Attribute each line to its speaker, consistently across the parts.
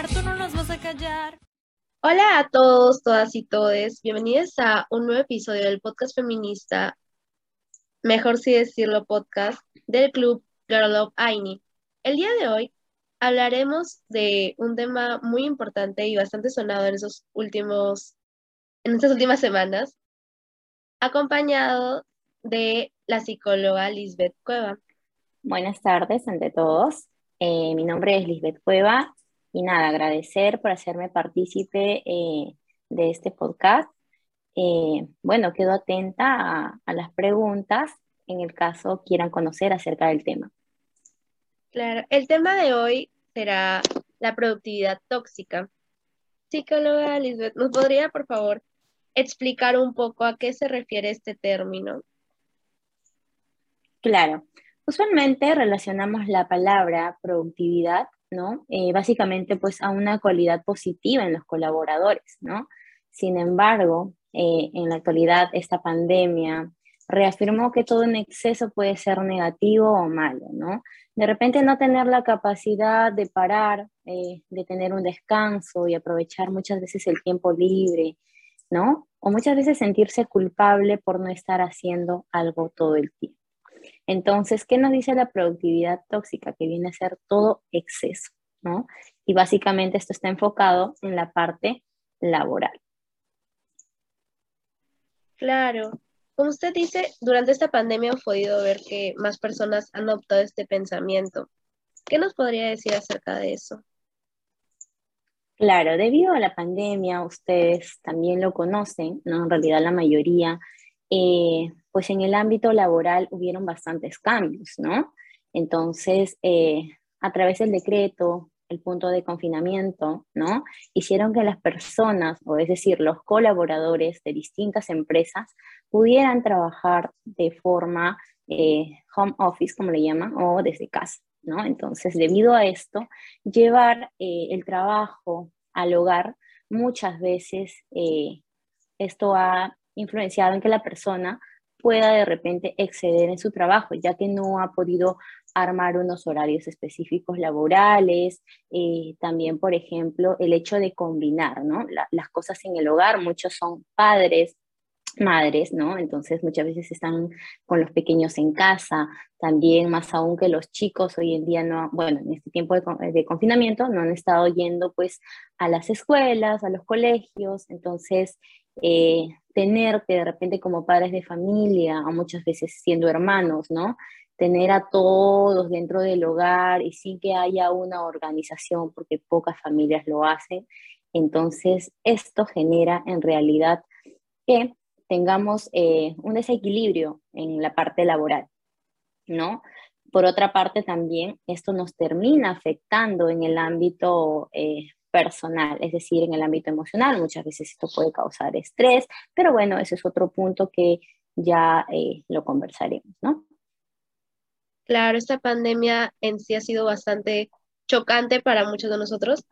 Speaker 1: hablar, tú no nos vas a callar.
Speaker 2: Hola a todos, todas y todes. Bienvenidos a un nuevo episodio del podcast feminista, mejor si decirlo podcast, del club Girl of Aini. El día de hoy hablaremos de un tema muy importante y bastante sonado en esos últimos, en estas últimas semanas, acompañado de la psicóloga Lisbeth Cueva.
Speaker 3: Buenas tardes ante todos. Eh, mi nombre es Lisbeth Cueva y nada, agradecer por hacerme partícipe eh, de este podcast. Eh, bueno, quedo atenta a, las preguntas en el caso quieran conocer acerca del tema.
Speaker 2: Claro, el tema de hoy será la productividad tóxica. Psicóloga Lisbeth, ¿nos podría por favor explicar un poco a qué se refiere este término?
Speaker 3: Claro, usualmente relacionamos la palabra productividad ¿no? Eh, básicamente, pues a una cualidad positiva en los colaboradores, ¿no? Sin embargo, eh, en la actualidad, esta pandemia reafirmó que todo en exceso puede ser negativo o malo, ¿no? De repente no tener la capacidad de parar, eh, de tener un descanso y aprovechar muchas veces el tiempo libre, ¿no? O muchas veces sentirse culpable por no estar haciendo algo todo el tiempo. Entonces, ¿qué nos dice la productividad tóxica? Que viene a ser todo exceso, ¿no? Y básicamente esto está enfocado en la parte laboral.
Speaker 2: Claro. Como usted dice, durante esta pandemia hemos podido ver que más personas han adoptado este pensamiento. ¿Qué nos podría decir acerca de eso?
Speaker 3: Claro, debido a la pandemia, ustedes también lo conocen, ¿no? En realidad la mayoría, eh, pues en el ámbito laboral hubieron bastantes cambios, ¿no? Entonces, eh, a través del decreto, el punto de confinamiento, ¿no? Hicieron que las personas, o es decir, los colaboradores de distintas empresas, pudieran trabajar de forma eh, home office, como le llaman, o desde casa, ¿no? Entonces, debido a esto, llevar el trabajo al hogar muchas veces esto ha influenciado en que la persona pueda de repente exceder en su trabajo, ya que no ha podido armar unos horarios específicos laborales, eh, también, por ejemplo, el hecho de combinar ¿no? las cosas en el hogar, muchos son padres, madres, ¿no? Entonces muchas veces están con los pequeños en casa, también más aún que los chicos hoy en día no, bueno, en este tiempo de, de confinamiento no han estado yendo pues a las escuelas, a los colegios, entonces eh, tener que de repente como padres de familia, o muchas veces siendo hermanos, ¿no? Tener a todos dentro del hogar y sin que haya una organización, porque pocas familias lo hacen. Entonces, esto genera en realidad que tengamos eh, un desequilibrio en la parte laboral, ¿no? Por otra parte, también esto nos termina afectando en el ámbito eh, personal, es decir, en el ámbito emocional. Muchas veces esto puede causar estrés, pero bueno, ese es otro punto que ya eh, lo conversaremos, ¿no?
Speaker 2: Claro, esta pandemia en sí ha sido bastante chocante para muchos de nosotros,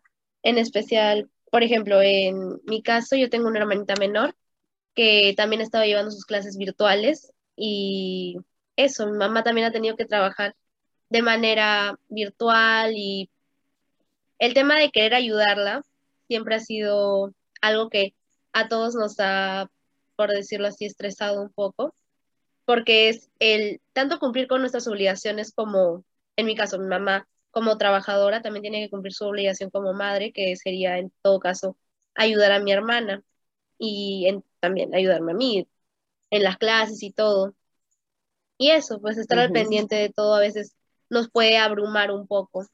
Speaker 2: en especial, por ejemplo, en mi caso, yo tengo una hermanita menor que también estaba llevando sus clases virtuales y eso, mi mamá también ha tenido que trabajar de manera virtual y el tema de querer ayudarla siempre ha sido algo que a todos nos ha, por decirlo así, estresado un poco, porque es el tanto cumplir con nuestras obligaciones como, en mi caso, mi mamá como trabajadora también tiene que cumplir su obligación como madre, que sería en todo caso ayudar a mi hermana y también ayudarme a mí en las clases y todo. Y eso, pues estar al pendiente de todo a veces nos puede abrumar un poco.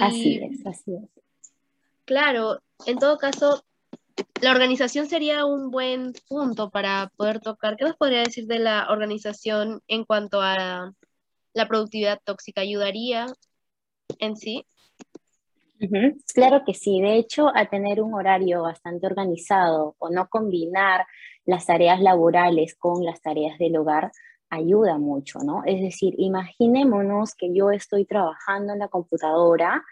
Speaker 3: Así es, así es.
Speaker 2: Claro, en todo caso, la organización sería un buen punto para poder tocar. ¿Qué nos podría decir de la organización en cuanto a la productividad tóxica? ¿Ayudaría en sí?
Speaker 3: Claro que sí. De hecho, a tener un horario bastante organizado o no combinar las tareas laborales con las tareas del hogar, ayuda mucho, ¿no? Es decir, imaginémonos que yo estoy trabajando en la computadora,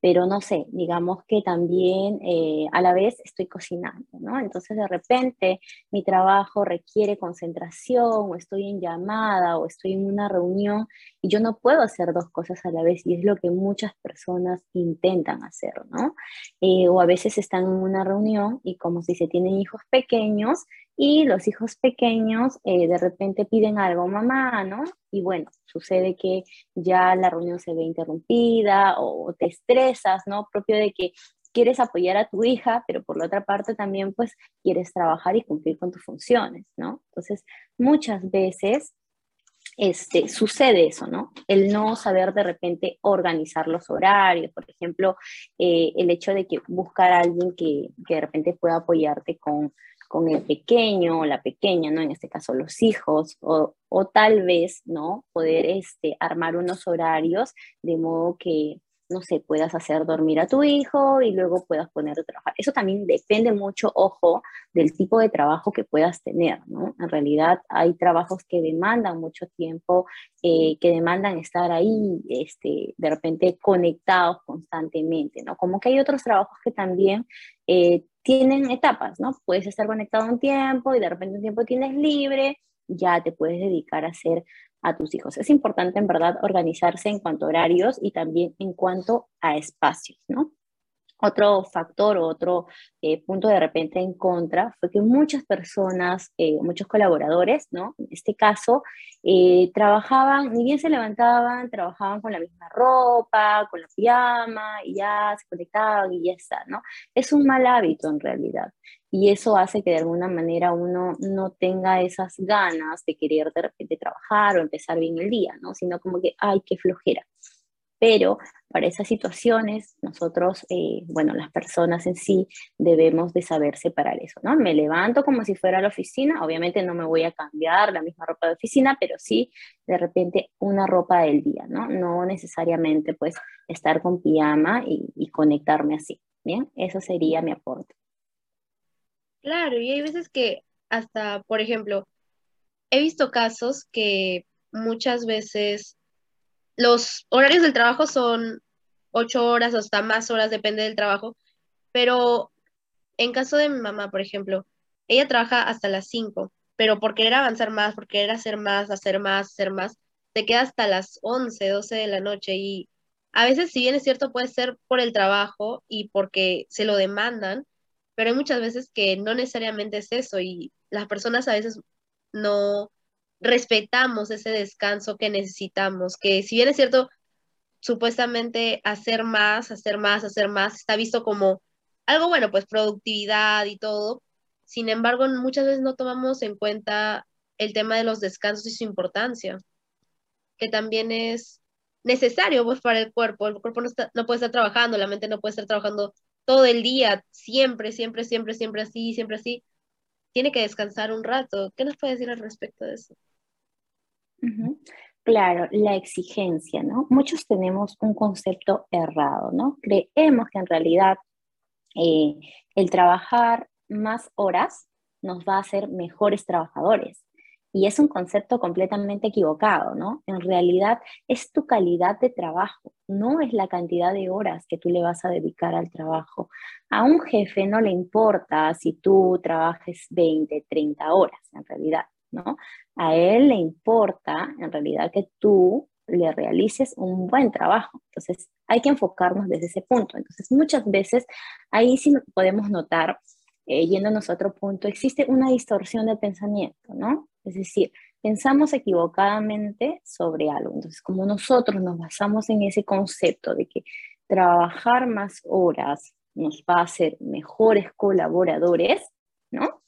Speaker 3: pero no sé, digamos que también eh, a la vez estoy cocinando, ¿no? Entonces de repente mi trabajo requiere concentración o estoy en llamada o estoy en una reunión Y yo no puedo hacer dos cosas a la vez y es lo que muchas personas intentan hacer, ¿no? Eh, o a veces están en una reunión y como si se tienen hijos pequeños y los hijos pequeños eh, de repente piden algo, mamá, ¿no? Y bueno, sucede que ya la reunión se ve interrumpida o te estresas, ¿no? Propio de que quieres apoyar a tu hija, pero por la otra parte también pues quieres trabajar y cumplir con tus funciones, ¿no? Entonces, muchas veces este, sucede eso, ¿no? El no saber de repente organizar los horarios, por ejemplo, eh, el hecho de que buscar a alguien que, de repente pueda apoyarte con, el pequeño o la pequeña, ¿no? En este caso los hijos, o, o tal vez, ¿no? Poder este, armar unos horarios de modo que no sé, puedas hacer dormir a tu hijo y luego puedas ponerte a trabajar. Eso también depende mucho, ojo, del tipo de trabajo que puedas tener, ¿no? En realidad hay trabajos que demandan mucho tiempo, eh, que demandan estar ahí, este, de repente conectados constantemente, ¿no? Como que hay otros trabajos que también eh, tienen etapas, ¿no? Puedes estar conectado un tiempo y de repente un tiempo tienes libre, ya te puedes dedicar a hacer a tus hijos. Es importante en verdad organizarse en cuanto a horarios y también en cuanto a espacios, ¿no? Otro factor otro eh, punto de repente en contra fue que muchas personas, eh, muchos colaboradores, ¿no? En este caso, eh, trabajaban, ni bien se levantaban, trabajaban con la misma ropa, con la pijama, y ya se conectaban y ya está, ¿no? Es un mal hábito en realidad y eso hace que de alguna manera uno no tenga esas ganas de querer de repente trabajar o empezar bien el día, ¿no? Sino como que, ay, qué flojera. Pero para esas situaciones, nosotros, eh, bueno, las personas en sí, debemos de saber separar eso, ¿no? Me levanto como si fuera a la oficina, obviamente no me voy a cambiar la misma ropa de oficina, pero sí de repente una ropa del día, ¿no? No necesariamente pues estar con pijama y, y conectarme así, ¿bien? Eso sería mi aporte.
Speaker 2: Claro, y hay veces que hasta, por ejemplo, he visto casos que muchas veces los horarios del trabajo son ocho horas o hasta más horas, depende del trabajo, pero en caso de mi mamá, por ejemplo, ella trabaja hasta las cinco, pero por querer avanzar más, por querer hacer más, hacer más, hacer más, te queda hasta las once, doce de la noche y a veces, si bien es cierto, puede ser por el trabajo y porque se lo demandan, pero hay muchas veces que no necesariamente es eso y las personas a veces no respetamos ese descanso que necesitamos, que si bien es cierto, supuestamente hacer más, hacer más, hacer más, está visto como algo bueno, pues productividad y todo. Sin embargo, muchas veces no tomamos en cuenta el tema de los descansos y su importancia, que también es necesario pues para el cuerpo. El cuerpo no, no puede estar trabajando, la mente no puede estar trabajando todo el día, siempre, siempre, siempre, siempre así, siempre así, tiene que descansar un rato. ¿Qué nos puede decir al respecto de eso?
Speaker 3: Claro, la exigencia, ¿no? Muchos tenemos un concepto errado, ¿no? Creemos que en realidad eh, el trabajar más horas nos va a hacer mejores trabajadores. Y es un concepto completamente equivocado, ¿no? En realidad es tu calidad de trabajo, no es la cantidad de horas que tú le vas a dedicar al trabajo. A un jefe no le importa si tú trabajes 20, 30 horas, en realidad, ¿no? A él le importa, en realidad, que tú le realices un buen trabajo. Entonces, hay que enfocarnos desde ese punto. Entonces, muchas veces ahí sí podemos notar, eh, yéndonos a otro punto, existe una distorsión de pensamiento, ¿no? Es decir, pensamos equivocadamente sobre algo. Entonces, como nosotros nos basamos en ese concepto de que trabajar más horas nos va a hacer mejores colaboradores, ¿no?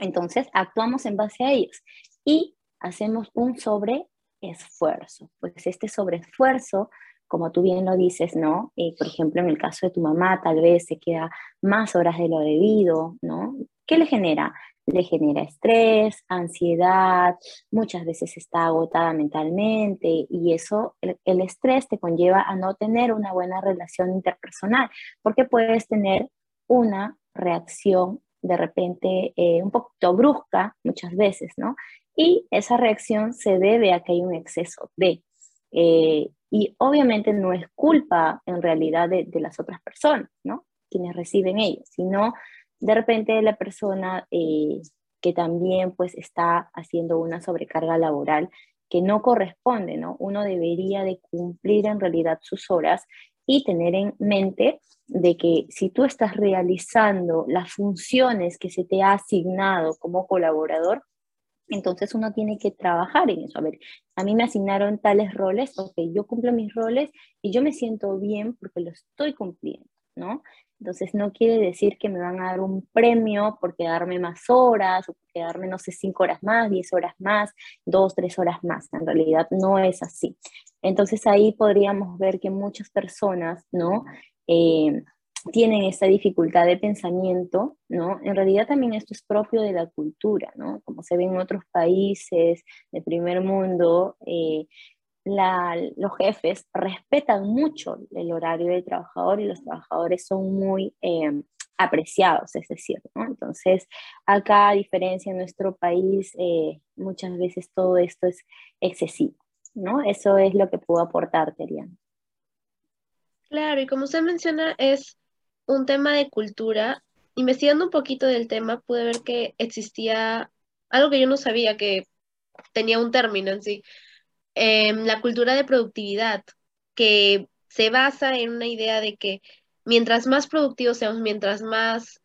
Speaker 3: Entonces, actuamos en base a ellos y hacemos un sobreesfuerzo. Pues este sobreesfuerzo, como tú bien lo dices, ¿no? Eh, por ejemplo, en el caso de tu mamá, tal vez se queda más horas de lo debido, ¿no? ¿Qué le genera? le genera estrés, ansiedad, muchas veces está agotada mentalmente y eso, el, estrés te conlleva a no tener una buena relación interpersonal porque puedes tener una reacción de repente eh, un poquito brusca muchas veces, ¿no? Y esa reacción se debe a que hay un exceso de... Eh, y obviamente no es culpa en realidad de, las otras personas, ¿no? Quienes reciben ellos, sino de repente la persona eh, que también pues está haciendo una sobrecarga laboral que no corresponde, ¿no? Uno debería de cumplir en realidad sus horas y tener en mente de que si tú estás realizando las funciones que se te ha asignado como colaborador, entonces uno tiene que trabajar en eso. A ver, a mí me asignaron tales roles, ok, yo cumplo mis roles y yo me siento bien porque lo estoy cumpliendo, ¿no? Entonces no quiere decir que me van a dar un premio por quedarme más horas o por quedarme, no sé, cinco horas más, diez horas más, dos, tres horas más. En realidad no es así. Entonces ahí podríamos ver que muchas personas, ¿no? Eh, tienen esta dificultad de pensamiento, ¿no? En realidad también esto es propio de la cultura, ¿no? Como se ve en otros países de primer mundo, eh, los jefes respetan mucho el horario del trabajador y los trabajadores son muy eh, apreciados, es decir, ¿no? Entonces, acá, a diferencia en nuestro país, muchas veces todo esto es excesivo, ¿no? Eso es lo que puedo aportar, Terian.
Speaker 2: Claro, y como usted menciona, es un tema de cultura. Investigando un poquito del tema, pude ver que existía algo que yo no sabía que tenía un término en sí, em, la cultura de productividad, que se basa en una idea de que mientras más productivos seamos, mientras más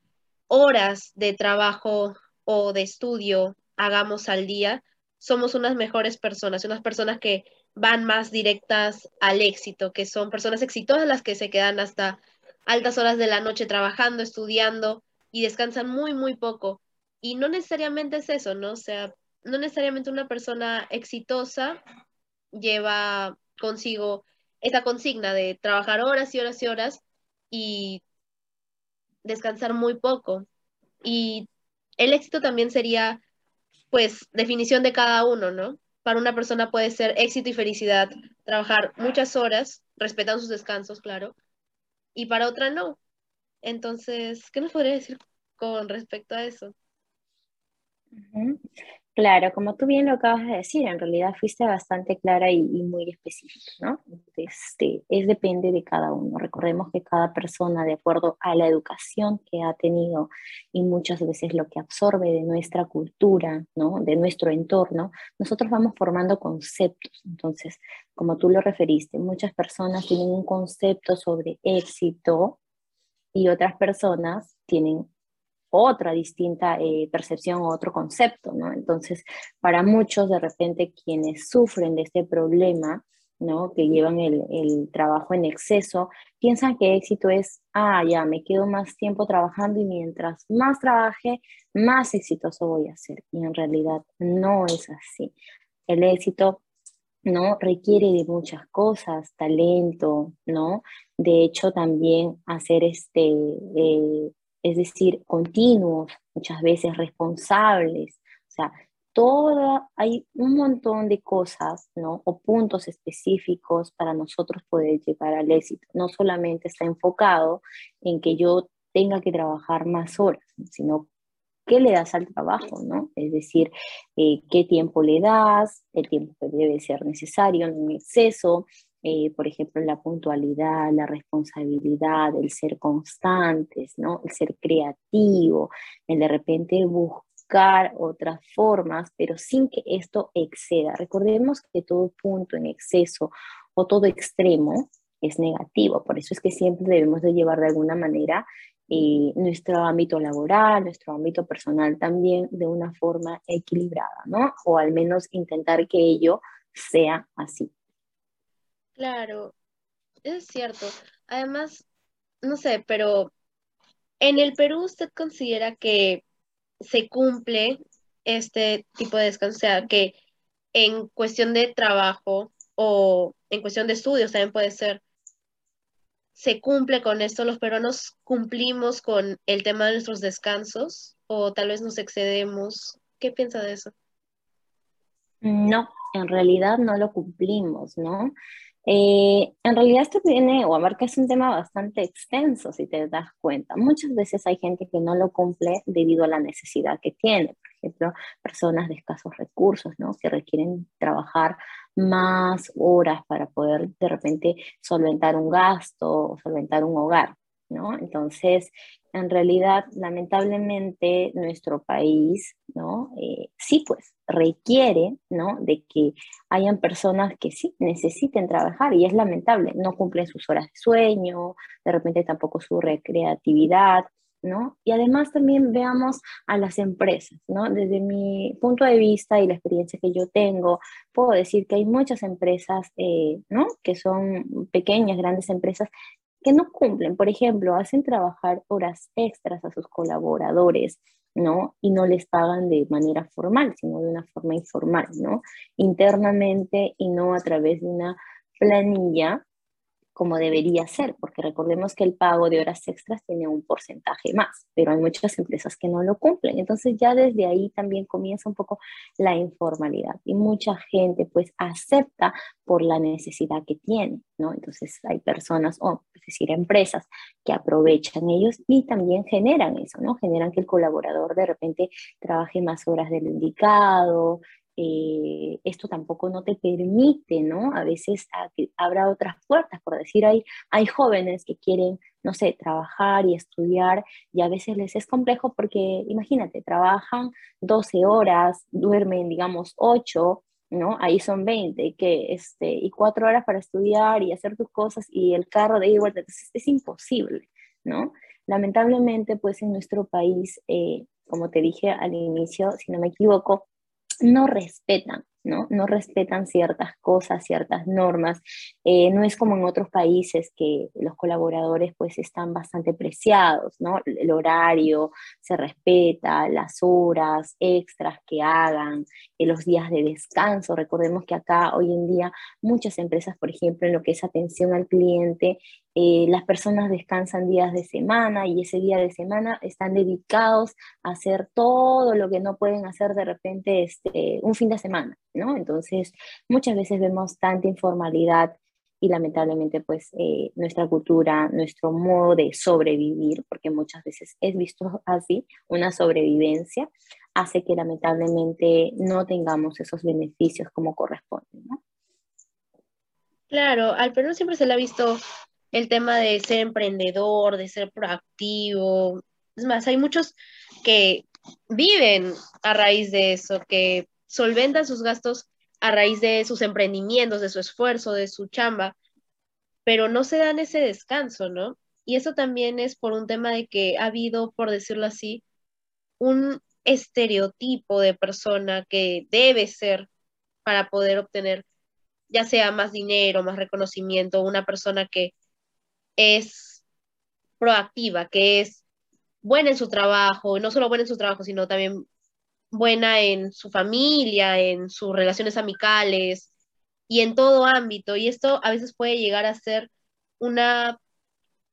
Speaker 2: horas de trabajo o de estudio hagamos al día, somos unas mejores personas, unas personas que van más directas al éxito, que son personas exitosas las que se quedan hasta altas horas de la noche trabajando, estudiando y descansan muy, muy poco. Y no necesariamente es eso, ¿no? O sea, no necesariamente una persona exitosa lleva consigo esa consigna de trabajar horas y horas y horas y descansar muy poco. Y el éxito también sería, pues, definición de cada uno, ¿no? Para una persona puede ser éxito y felicidad, trabajar muchas horas, respetando sus descansos, claro, y para otra no. Entonces, ¿qué nos podría decir con respecto a eso?
Speaker 3: Claro, como tú bien lo acabas de decir, en realidad fuiste bastante clara y, muy específica, ¿no? Este, es depende de cada uno. Recordemos que cada persona, de acuerdo a la educación que ha tenido y muchas veces lo que absorbe de nuestra cultura, ¿no? De nuestro entorno, nosotros vamos formando conceptos. Entonces, como tú lo referiste, muchas personas tienen un concepto sobre éxito y otras personas tienen otra distinta eh, percepción o otro concepto, ¿no? Entonces, para muchos, de repente, quienes sufren de este problema, ¿no? Que llevan el, trabajo en exceso, piensan que éxito es, ah, ya, me quedo más tiempo trabajando y mientras más trabaje, más exitoso voy a ser. Y en realidad no es así. El éxito ¿no? Requiere de muchas cosas, talento, ¿no? De hecho, también hacer este, eh, es decir, continuos, muchas veces responsables, o sea, toda, hay un montón de cosas, ¿no? O puntos específicos para nosotros poder llegar al éxito. No solamente está enfocado en que yo tenga que trabajar más horas, sino qué le das al trabajo, ¿no? Es decir, eh, qué tiempo le das, el tiempo que debe ser necesario, no en exceso, eh, por ejemplo, la puntualidad, la responsabilidad, el ser constantes, ¿no? El ser creativo, el de repente buscar otras formas, pero sin que esto exceda. Recordemos que todo punto en exceso o todo extremo es negativo, por eso es que siempre debemos de llevar de alguna manera y nuestro ámbito laboral, nuestro ámbito personal también de una forma equilibrada, ¿no? O al menos intentar que ello sea así.
Speaker 2: Claro, es cierto. Además, no sé, pero en el Perú usted considera que se cumple este tipo de descanso, o sea, que en cuestión de trabajo o en cuestión de estudios también puede ser, se cumple con esto, los peruanos cumplimos con el tema de nuestros descansos o tal vez nos excedemos. ¿Qué piensa de eso?
Speaker 3: No, en realidad no lo cumplimos, ¿no? Eh, en realidad esto tiene o abarca es un tema bastante extenso, si te das cuenta. Muchas veces hay gente que no lo cumple debido a la necesidad que tiene. Por ejemplo, personas de escasos recursos, ¿no? Que requieren trabajar más horas para poder de repente solventar un gasto o solventar un hogar, ¿no? Entonces, en realidad, lamentablemente, nuestro país, ¿no? Eh, sí, pues, requiere, ¿no? De que hayan personas que sí necesiten trabajar y es lamentable, no cumplen sus horas de sueño, de repente tampoco su recreatividad, ¿no? Y además también veamos a las empresas, ¿no? Desde mi punto de vista y la experiencia que yo tengo, puedo decir que hay muchas empresas, eh, ¿no? Que son pequeñas, grandes empresas que no cumplen, por ejemplo, hacen trabajar horas extras a sus colaboradores, ¿no? Y no les pagan de manera formal, sino de una forma informal, ¿no? Internamente y no a través de una planilla como debería ser, porque recordemos que el pago de horas extras tiene un porcentaje más, pero hay muchas empresas que no lo cumplen. Entonces ya desde ahí también comienza un poco la informalidad y mucha gente pues acepta por la necesidad que tiene, ¿no? Entonces hay personas, o es decir, empresas que aprovechan ellos y también generan eso, ¿no? Generan que el colaborador de repente trabaje más horas del indicado, eh, esto tampoco no te permite, ¿no? A veces habrá otras puertas, por decir, hay, hay jóvenes que quieren, no sé, trabajar y estudiar y a veces les es complejo porque, imagínate, trabajan 12 horas, duermen, digamos, 8, ¿no? Ahí son 20, que, este, y 4 horas para estudiar y hacer tus cosas y el carro de igual, entonces es imposible, ¿no? Lamentablemente, pues en nuestro país, eh, como te dije al inicio, si no me equivoco, no respetan, ¿no? No respetan ciertas cosas, ciertas normas. Eh, no es como en otros países que los colaboradores pues están bastante preciados, ¿no? El horario se respeta, las horas extras que hagan, eh, los días de descanso. Recordemos que acá hoy en día muchas empresas, por ejemplo, en lo que es atención al cliente, eh, las personas descansan días de semana y ese día de semana están dedicados a hacer todo lo que no pueden hacer de repente este, un fin de semana, ¿no? Entonces, muchas veces vemos tanta informalidad y lamentablemente pues eh, nuestra cultura, nuestro modo de sobrevivir, porque muchas veces es visto así, una sobrevivencia, hace que lamentablemente no tengamos esos beneficios como corresponde, ¿no?
Speaker 2: Claro, al Perú siempre se le ha visto el tema de ser emprendedor, de ser proactivo. Es más, hay muchos que viven a raíz de eso, que solventan sus gastos a raíz de sus emprendimientos, de su esfuerzo, de su chamba, pero no se dan ese descanso, ¿no? Y eso también es por un tema de que ha habido, por decirlo así, un estereotipo de persona que debe ser para poder obtener ya sea más dinero, más reconocimiento, una persona que es proactiva, que es buena en su trabajo, no solo buena en su trabajo, sino también buena en su familia, en sus relaciones amicales y en todo ámbito. Y esto a veces puede llegar a ser una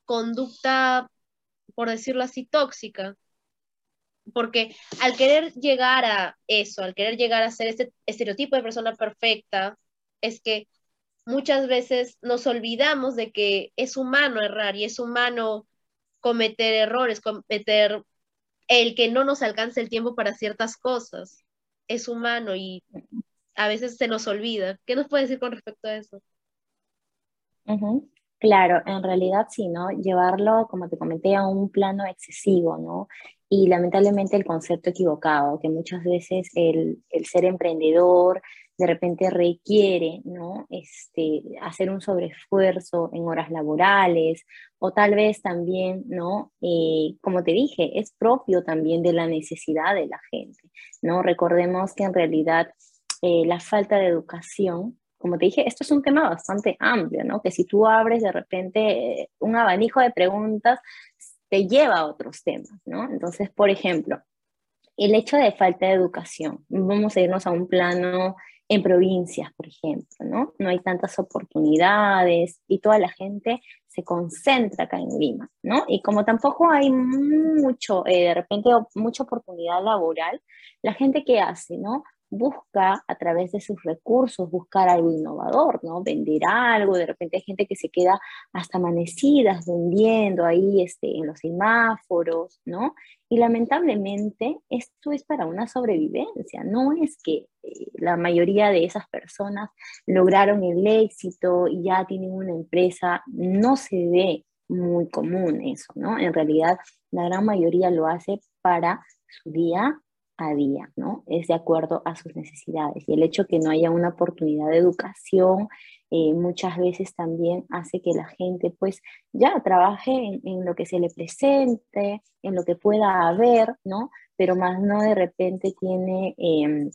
Speaker 2: conducta, por decirlo así, tóxica. Porque al querer llegar a eso, al querer llegar a ser este estereotipo de persona perfecta, es que muchas veces nos olvidamos de que es humano errar y es humano cometer errores, cometer el que no nos alcance el tiempo para ciertas cosas. Es humano y a veces se nos olvida. ¿Qué nos puede decir con respecto a eso?
Speaker 3: Claro, en realidad sí, ¿no? Llevarlo, como te comenté, a un plano excesivo, ¿no? Y lamentablemente el concepto equivocado, que muchas veces el, el ser emprendedor, de repente requiere ¿no? este, hacer un sobreesfuerzo en horas laborales o tal vez también, ¿no? Eh, como te dije, es propio también de la necesidad de la gente. ¿no? Recordemos que en realidad eh, la falta de educación como te dije, esto es un tema bastante amplio, ¿no? Que si tú abres de repente eh, un abanico de preguntas, te lleva a otros temas, ¿no? Entonces, por ejemplo, el hecho de falta de educación, vamos a irnos a un plano en provincias, por ejemplo, ¿no? No hay tantas oportunidades y toda la gente se concentra acá en Lima, ¿no? Y como tampoco hay mucho, eh, de repente, mucha oportunidad laboral, la gente que hace, ¿no? Busca a través de sus recursos buscar algo innovador, ¿no? Vender algo, de repente hay gente que se queda hasta amanecidas vendiendo ahí este, en los semáforos, ¿no? Y lamentablemente esto es para una sobrevivencia, no es que eh, la mayoría de esas personas lograron el éxito y ya tienen una empresa, no se ve muy común eso, ¿no? En realidad, la gran mayoría lo hace para su día a día, ¿no? Es de acuerdo a sus necesidades. Y el hecho que no haya una oportunidad de educación eh, muchas veces también hace que la gente pues ya trabaje en, lo que se le presente, en lo que pueda haber, ¿no? Pero más no de repente tiene... Em,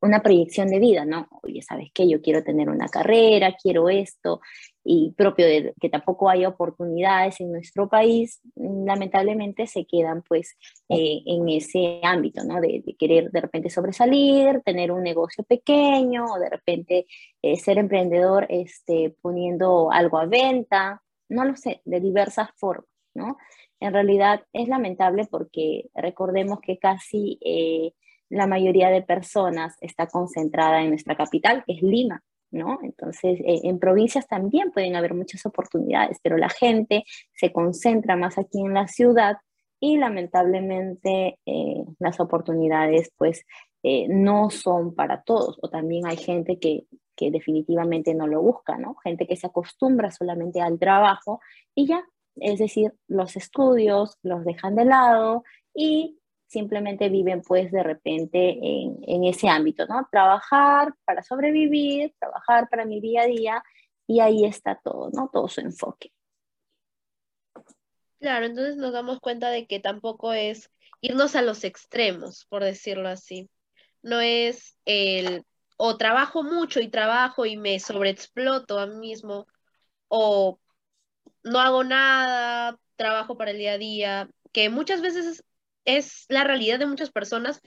Speaker 3: una proyección de vida, ¿no? Oye, ¿sabes qué? Yo quiero tener una carrera, quiero esto, y propio de que tampoco haya oportunidades en nuestro país, lamentablemente se quedan pues eh, en ese ámbito, ¿no? De, querer de repente sobresalir, tener un negocio pequeño, o de repente eh, ser emprendedor este, poniendo algo a venta, no lo sé, de diversas formas, ¿no? En realidad es lamentable porque recordemos que casi... Eh, la mayoría de personas está concentrada en nuestra capital, que es Lima, ¿no? Entonces, eh, en provincias también pueden haber muchas oportunidades, pero la gente se concentra más aquí en la ciudad y lamentablemente eh, las oportunidades pues eh, no son para todos o también hay gente que, que definitivamente no lo busca, ¿no? Gente que se acostumbra solamente al trabajo y ya, es decir, los estudios los dejan de lado y simplemente viven pues de repente en, ese ámbito, ¿no? Trabajar para sobrevivir, trabajar para mi día a día y ahí está todo, ¿no? Todo su enfoque.
Speaker 2: Claro, entonces nos damos cuenta de que tampoco es irnos a los extremos, por decirlo así. No es el o trabajo mucho y trabajo y me sobreexploto a mí mismo, o no hago nada, trabajo para el día a día, que muchas veces es la realidad de muchas personas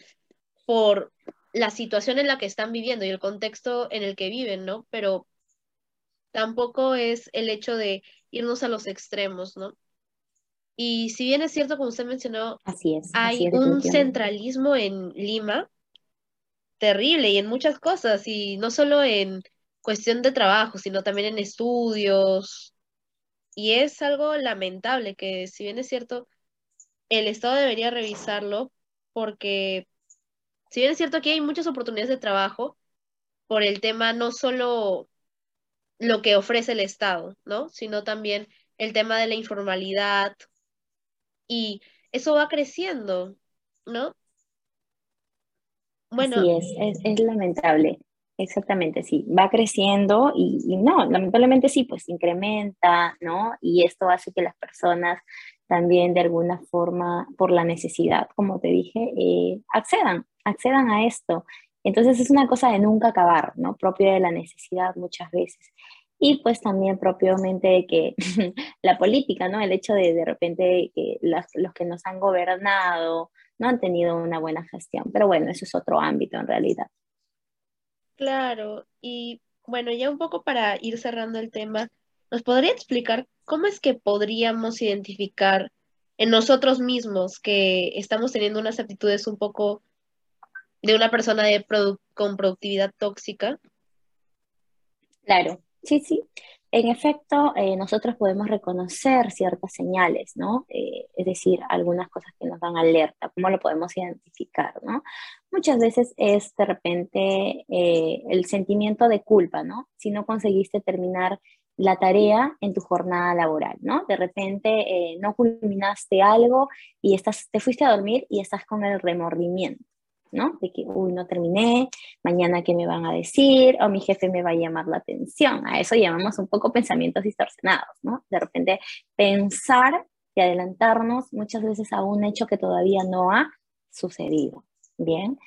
Speaker 2: por la situación en la que están viviendo y el contexto en el que viven, ¿no? Pero tampoco es el hecho de irnos a los extremos, ¿no? Y si bien es cierto, como usted mencionó,
Speaker 3: así es,
Speaker 2: hay un centralismo en Lima terrible y en muchas cosas, y no solo en cuestión de trabajo, sino también en estudios. Y es algo lamentable que, si bien es cierto, el Estado debería revisarlo porque, si bien es cierto que hay muchas oportunidades de trabajo, por el tema no solo lo que ofrece el Estado, ¿no? Sino también el tema de la informalidad y eso va creciendo, ¿no?
Speaker 3: Bueno. Sí, es, es, lamentable. Exactamente, sí, va creciendo y, y, no, lamentablemente sí, pues incrementa, ¿no? Y esto hace que las personas también de alguna forma por la necesidad, como te dije, eh, accedan, accedan a esto. Entonces es una cosa de nunca acabar, ¿no? Propio de la necesidad muchas veces. Y pues también propiamente de que la política, ¿no? El hecho de de repente que los, los que nos han gobernado no han tenido una buena gestión. Pero bueno, eso es otro ámbito en realidad.
Speaker 2: Claro, y bueno, ya un poco para ir cerrando el tema, ¿nos podría explicar ¿cómo es que podríamos identificar en nosotros mismos que estamos teniendo unas actitudes un poco de una persona con productividad tóxica?
Speaker 3: Claro, sí, sí. En efecto, eh, nosotros podemos reconocer ciertas señales, ¿no? Eh, es decir, algunas cosas que nos dan alerta, ¿cómo lo podemos identificar, ¿no? Muchas veces es de repente eh, el sentimiento de culpa, ¿no? Si no conseguiste terminar la tarea en tu jornada laboral, ¿no? De repente eh, no culminaste algo y estás, te fuiste a dormir y estás con el remordimiento, ¿no? De que, uy, no terminé, mañana qué me van a decir, o mi jefe me va a llamar la atención. A eso llamamos un poco pensamientos distorsionados, ¿no? De repente pensar y adelantarnos muchas veces a un hecho que todavía no ha sucedido, ¿bien?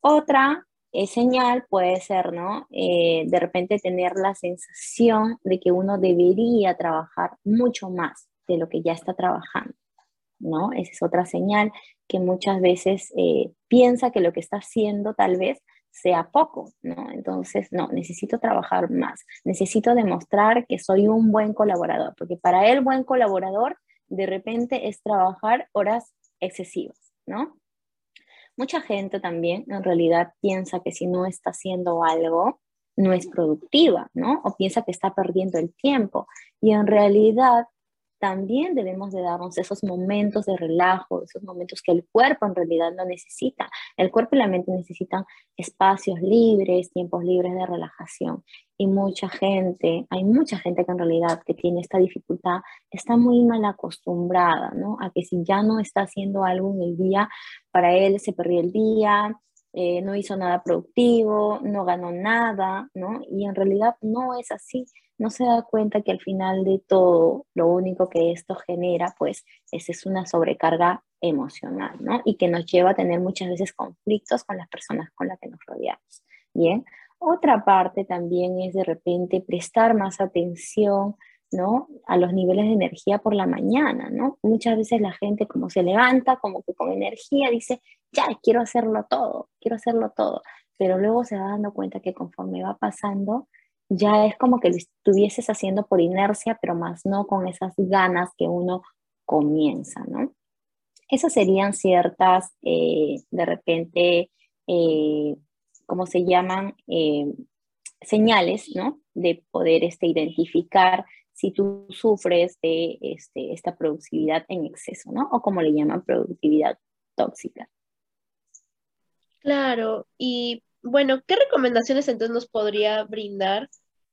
Speaker 3: Otra es señal puede ser, ¿no? Eh, de repente tener la sensación de que uno debería trabajar mucho más de lo que ya está trabajando, ¿no? Esa es otra señal que muchas veces eh, piensa que lo que está haciendo tal vez sea poco, ¿no? Entonces, no, necesito trabajar más, necesito demostrar que soy un buen colaborador, porque para el buen colaborador, de repente es trabajar horas excesivas, ¿no? Mucha gente también en realidad piensa que si no está haciendo algo, no es productiva, ¿no? O piensa que está perdiendo el tiempo. Y en realidad también debemos de darnos esos momentos de relajo, esos momentos que el cuerpo en realidad no necesita. El cuerpo y la mente necesitan espacios libres, tiempos libres de relajación. Y mucha gente, hay mucha gente que en realidad que tiene esta dificultad, está muy mal acostumbrada, ¿no? A que si ya no está haciendo algo en el día, para él se perdió el día, eh, no hizo nada productivo, no ganó nada, ¿no? Y en realidad no es así no se da cuenta que al final de todo, lo único que esto genera, pues, es, es una sobrecarga emocional, ¿no? Y que nos lleva a tener muchas veces conflictos con las personas con las que nos rodeamos. Bien, otra parte también es de repente prestar más atención, ¿no? A los niveles de energía por la mañana, ¿no? Muchas veces la gente como se levanta, como que con energía dice, ya, quiero hacerlo todo, quiero hacerlo todo, pero luego se va dando cuenta que conforme va pasando, ya es como que lo estuvieses haciendo por inercia, pero más no con esas ganas que uno comienza, ¿no? Esas serían ciertas, eh, de repente, eh, ¿cómo se llaman? Eh, señales, ¿no? De poder este, identificar si tú sufres de este, esta productividad en exceso, ¿no? O como le llaman productividad tóxica.
Speaker 2: Claro, y bueno, ¿qué recomendaciones entonces nos podría brindar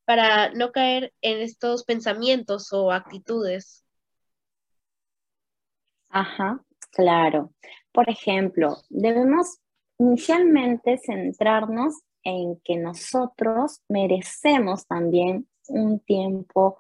Speaker 2: para no caer en estos pensamientos o actitudes?
Speaker 3: Ajá, claro. Por ejemplo, debemos inicialmente centrarnos en que nosotros merecemos también un tiempo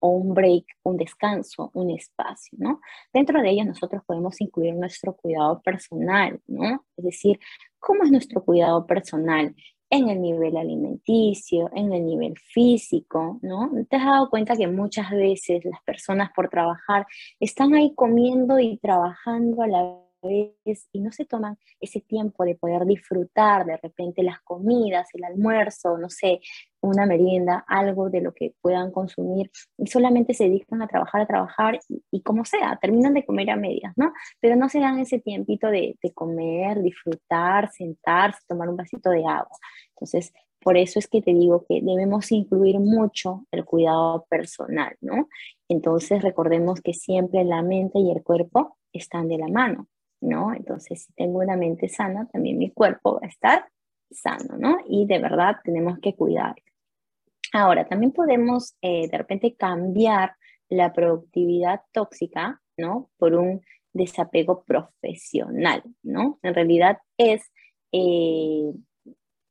Speaker 3: o un break, un descanso, un espacio, ¿no? Dentro de ellos nosotros podemos incluir nuestro cuidado personal, ¿no? Es decir, ¿cómo es nuestro cuidado personal? En el nivel alimenticio, en el nivel físico, ¿no? ¿Te has dado cuenta que muchas veces las personas por trabajar están ahí comiendo y trabajando a la vez y no se toman ese tiempo de poder disfrutar de repente las comidas, el almuerzo, no sé, una merienda, algo de lo que puedan consumir y solamente se dedican a trabajar, a trabajar y, como sea, terminan de comer a medias, ¿no? Pero no se dan ese tiempito de, de comer, disfrutar, sentarse, tomar un vasito de agua. Entonces, por eso es que te digo que debemos incluir mucho el cuidado personal, ¿no? Entonces, recordemos que siempre la mente y el cuerpo están de la mano. ¿no? Entonces, si tengo una mente sana, también mi cuerpo va a estar sano, ¿no? Y de verdad tenemos que cuidar. Ahora, también podemos eh, de repente cambiar la productividad tóxica, ¿no? Por un desapego profesional, ¿no? En realidad es eh,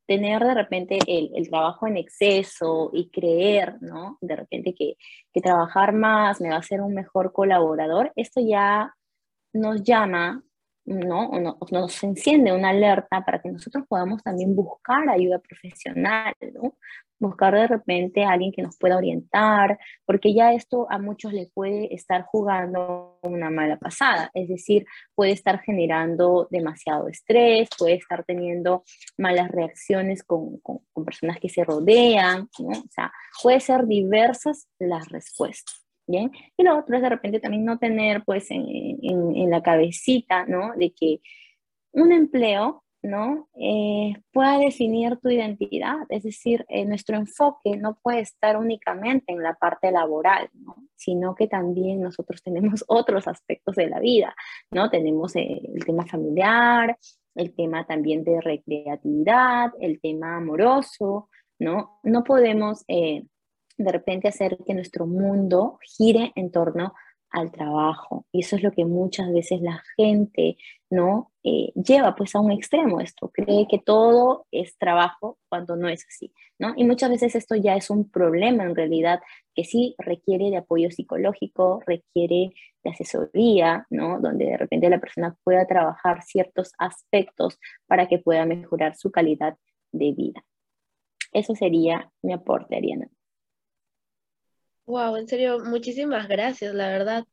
Speaker 3: tener de repente el, trabajo en exceso y creer, ¿no? De repente que, que trabajar más me va a hacer un mejor colaborador, esto ya nos llama ¿no? nos enciende una alerta para que nosotros podamos también buscar ayuda profesional, ¿no? Buscar de repente a alguien que nos pueda orientar, porque ya esto a muchos les puede estar jugando una mala pasada, es decir, puede estar generando demasiado estrés, puede estar teniendo malas reacciones con, con, con personas que se rodean, ¿no? O sea, puede ser diversas las respuestas. Y lo otro es de repente también no tener pues en, la cabecita, ¿no? De que un empleo, ¿no? Eh, pueda definir tu identidad, es decir, eh, nuestro enfoque no puede estar únicamente en la parte laboral, ¿no? Sino que también nosotros tenemos otros aspectos de la vida, ¿no? Tenemos eh, el tema familiar, el tema también de recreatividad, el tema amoroso, ¿no? No podemos de repente hacer que nuestro mundo gire en torno al trabajo. Y eso es lo que muchas veces la gente no eh, lleva pues a un extremo esto, cree que todo es trabajo cuando no es así, ¿no? Y muchas veces esto ya es un problema en realidad que sí requiere de apoyo psicológico, requiere de asesoría, ¿no? Donde de repente la persona pueda trabajar ciertos aspectos para que pueda mejorar su calidad de vida. Eso sería mi aporte, Ariana.
Speaker 2: Wow, en serio, muchísimas gracias, la verdad.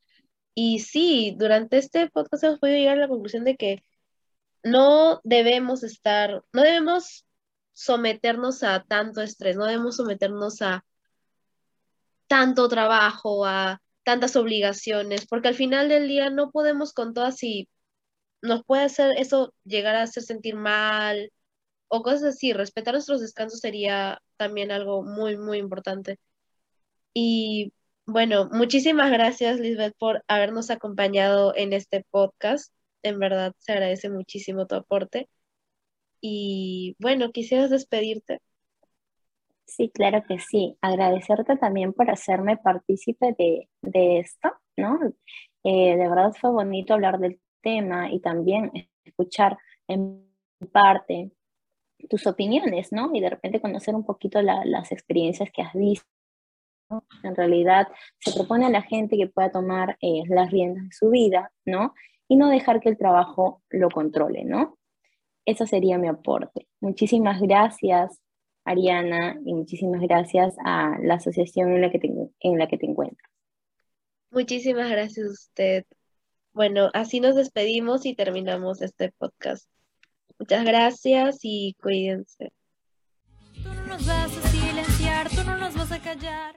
Speaker 2: Y sí, durante este podcast hemos podido llegar a la conclusión de que no debemos estar, no debemos someternos a tanto estrés, no debemos someternos a tanto trabajo, a tantas obligaciones, porque al final del día no podemos con todas y nos puede hacer eso llegar a hacer sentir mal o cosas así. Respetar nuestros descansos sería también algo muy, muy importante. Y Bueno, muchísimas gracias, Lisbeth, por habernos acompañado en este podcast. En verdad, se agradece muchísimo tu aporte. Y bueno, quisieras despedirte.
Speaker 3: Sí, claro que sí. Agradecerte también por hacerme partícipe de, de esto, ¿no? Eh, de verdad fue bonito hablar del tema y también escuchar en parte tus opiniones, ¿no? Y de repente conocer un poquito las experiencias que has visto. En realidad se propone a la gente que pueda tomar eh, las riendas de su vida, ¿no? Y no dejar que el trabajo lo controle, ¿no? Eso sería mi aporte. Muchísimas gracias, Ariana, y muchísimas gracias a la asociación en la que te, en la que te encuentras.
Speaker 2: Muchísimas gracias a usted. Bueno, así nos despedimos y terminamos este podcast. Muchas gracias y cuídense. Tú no nos vas a silenciar, tú no nos vas a callar.